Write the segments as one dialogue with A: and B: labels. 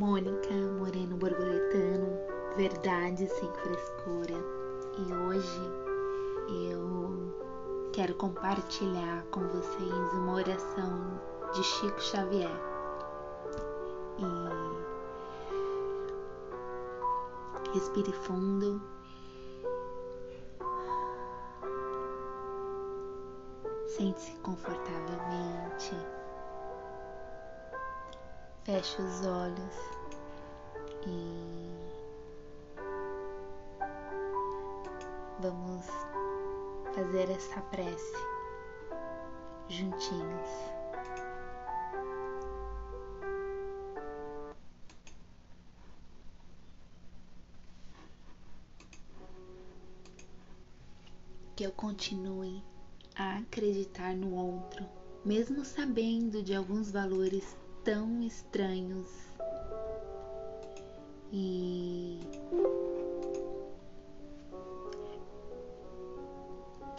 A: Mônica Moreno Borboletano, Verdade sem frescura. E hoje eu quero compartilhar com vocês uma oração de Chico Xavier. E respire fundo. Sente-se confortavelmente. Feche os olhos e vamos fazer essa prece juntinhos. Que eu continue a acreditar no outro, mesmo sabendo de alguns valores tão estranhos e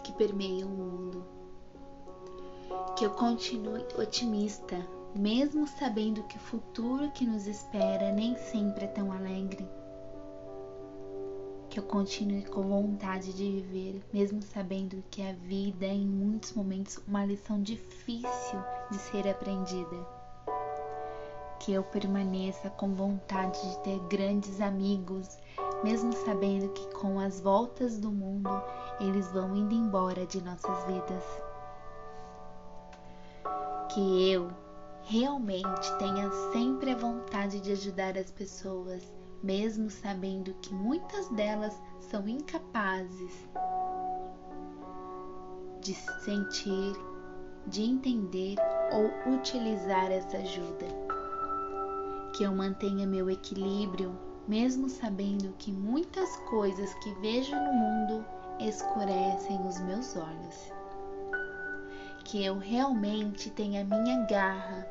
A: que permeiam o mundo. Que eu continue otimista, mesmo sabendo que o futuro que nos espera nem sempre é tão alegre. Que eu continue com vontade de viver, mesmo sabendo que a vida é em muitos momentos uma lição difícil de ser aprendida que eu permaneça com vontade de ter grandes amigos, mesmo sabendo que com as voltas do mundo eles vão indo embora de nossas vidas. Que eu realmente tenha sempre a vontade de ajudar as pessoas, mesmo sabendo que muitas delas são incapazes de sentir, de entender ou utilizar essa ajuda que eu mantenha meu equilíbrio, mesmo sabendo que muitas coisas que vejo no mundo escurecem os meus olhos. Que eu realmente tenha minha garra,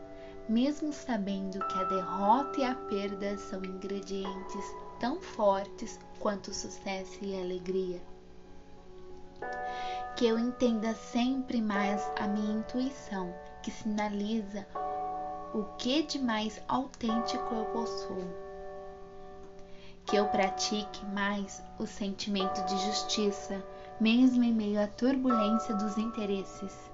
A: mesmo sabendo que a derrota e a perda são ingredientes tão fortes quanto sucesso e alegria. Que eu entenda sempre mais a minha intuição, que sinaliza o que de mais autêntico eu possuo. Que eu pratique mais o sentimento de justiça, mesmo em meio à turbulência dos interesses.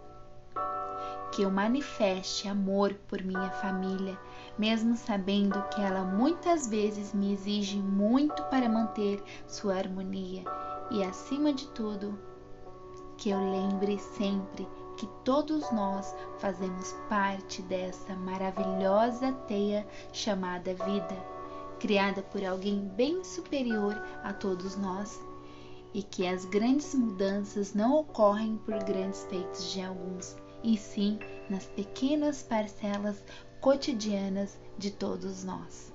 A: Que eu manifeste amor por minha família, mesmo sabendo que ela muitas vezes me exige muito para manter sua harmonia. E acima de tudo, que eu lembre sempre que todos nós fazemos parte dessa maravilhosa teia chamada vida, criada por alguém bem superior a todos nós, e que as grandes mudanças não ocorrem por grandes feitos de alguns, e sim nas pequenas parcelas cotidianas de todos nós.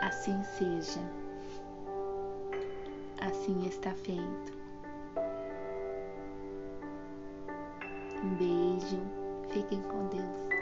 A: Assim seja. Assim está feito. Um beijo, fiquem com Deus.